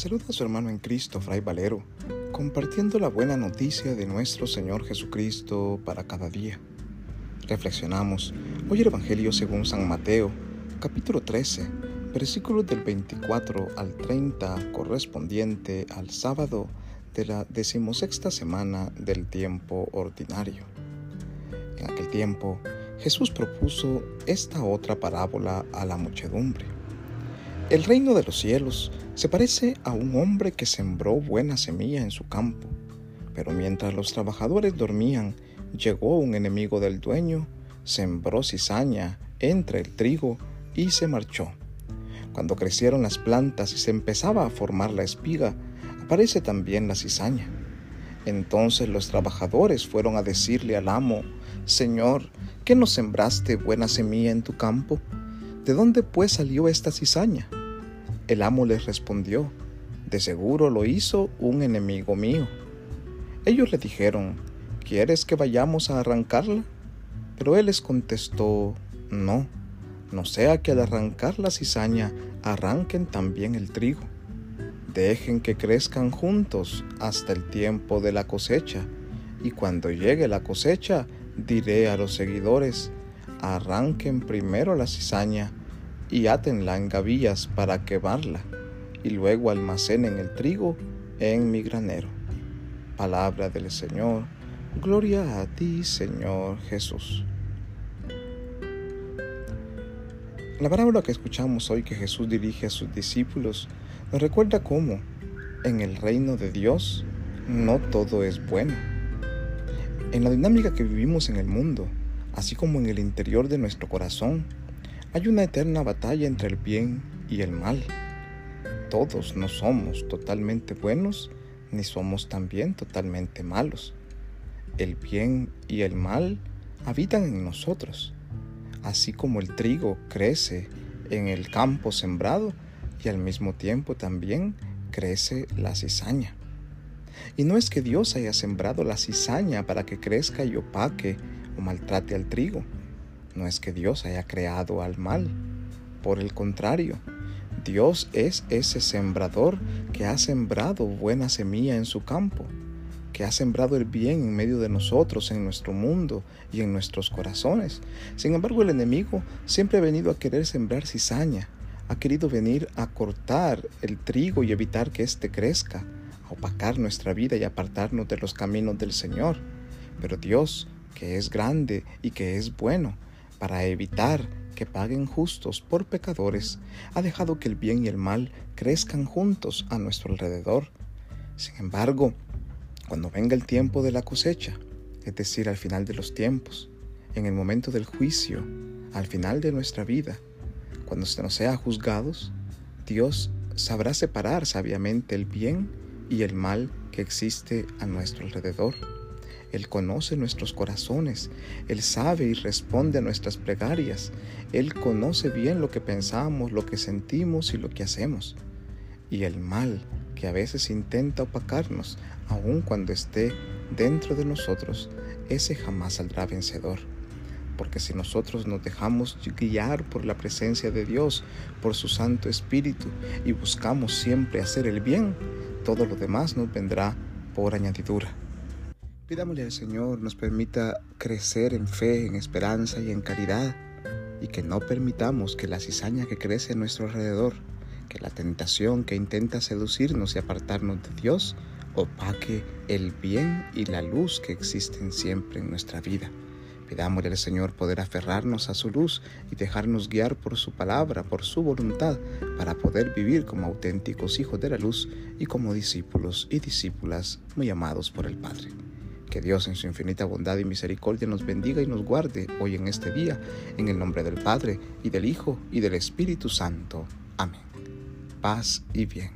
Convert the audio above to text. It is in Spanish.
saluda a su hermano en Cristo, Fray Valero, compartiendo la buena noticia de nuestro Señor Jesucristo para cada día. Reflexionamos hoy el Evangelio según San Mateo, capítulo 13, versículos del 24 al 30, correspondiente al sábado de la decimosexta semana del tiempo ordinario. En aquel tiempo, Jesús propuso esta otra parábola a la muchedumbre. El reino de los cielos se parece a un hombre que sembró buena semilla en su campo, pero mientras los trabajadores dormían, llegó un enemigo del dueño, sembró cizaña entre el trigo y se marchó. Cuando crecieron las plantas y se empezaba a formar la espiga, aparece también la cizaña. Entonces los trabajadores fueron a decirle al amo, Señor, ¿qué no sembraste buena semilla en tu campo? ¿De dónde pues salió esta cizaña? El amo les respondió, de seguro lo hizo un enemigo mío. Ellos le dijeron, ¿quieres que vayamos a arrancarla? Pero él les contestó, no, no sea que al arrancar la cizaña arranquen también el trigo. Dejen que crezcan juntos hasta el tiempo de la cosecha, y cuando llegue la cosecha diré a los seguidores, arranquen primero la cizaña y átenla en gavillas para quemarla, y luego almacenen el trigo en mi granero. Palabra del Señor, gloria a ti, Señor Jesús. La parábola que escuchamos hoy que Jesús dirige a sus discípulos nos recuerda cómo en el reino de Dios no todo es bueno. En la dinámica que vivimos en el mundo, así como en el interior de nuestro corazón, hay una eterna batalla entre el bien y el mal. Todos no somos totalmente buenos ni somos también totalmente malos. El bien y el mal habitan en nosotros, así como el trigo crece en el campo sembrado y al mismo tiempo también crece la cizaña. Y no es que Dios haya sembrado la cizaña para que crezca y opaque o maltrate al trigo, no es que Dios haya creado al mal. Por el contrario, Dios es ese sembrador que ha sembrado buena semilla en su campo, que ha sembrado el bien en medio de nosotros, en nuestro mundo y en nuestros corazones. Sin embargo, el enemigo siempre ha venido a querer sembrar cizaña, ha querido venir a cortar el trigo y evitar que éste crezca, a opacar nuestra vida y apartarnos de los caminos del Señor. Pero Dios, que es grande y que es bueno, para evitar que paguen justos por pecadores, ha dejado que el bien y el mal crezcan juntos a nuestro alrededor. Sin embargo, cuando venga el tiempo de la cosecha, es decir, al final de los tiempos, en el momento del juicio, al final de nuestra vida, cuando se nos sea juzgados, Dios sabrá separar sabiamente el bien y el mal que existe a nuestro alrededor. Él conoce nuestros corazones, Él sabe y responde a nuestras plegarias, Él conoce bien lo que pensamos, lo que sentimos y lo que hacemos. Y el mal que a veces intenta opacarnos, aun cuando esté dentro de nosotros, ese jamás saldrá vencedor. Porque si nosotros nos dejamos guiar por la presencia de Dios, por su Santo Espíritu, y buscamos siempre hacer el bien, todo lo demás nos vendrá por añadidura. Pidámosle al Señor nos permita crecer en fe, en esperanza y en caridad, y que no permitamos que la cizaña que crece a nuestro alrededor, que la tentación que intenta seducirnos y apartarnos de Dios, opaque el bien y la luz que existen siempre en nuestra vida. Pidámosle al Señor poder aferrarnos a su luz y dejarnos guiar por su palabra, por su voluntad, para poder vivir como auténticos hijos de la luz y como discípulos y discípulas muy amados por el Padre. Que Dios en su infinita bondad y misericordia nos bendiga y nos guarde hoy en este día, en el nombre del Padre, y del Hijo, y del Espíritu Santo. Amén. Paz y bien.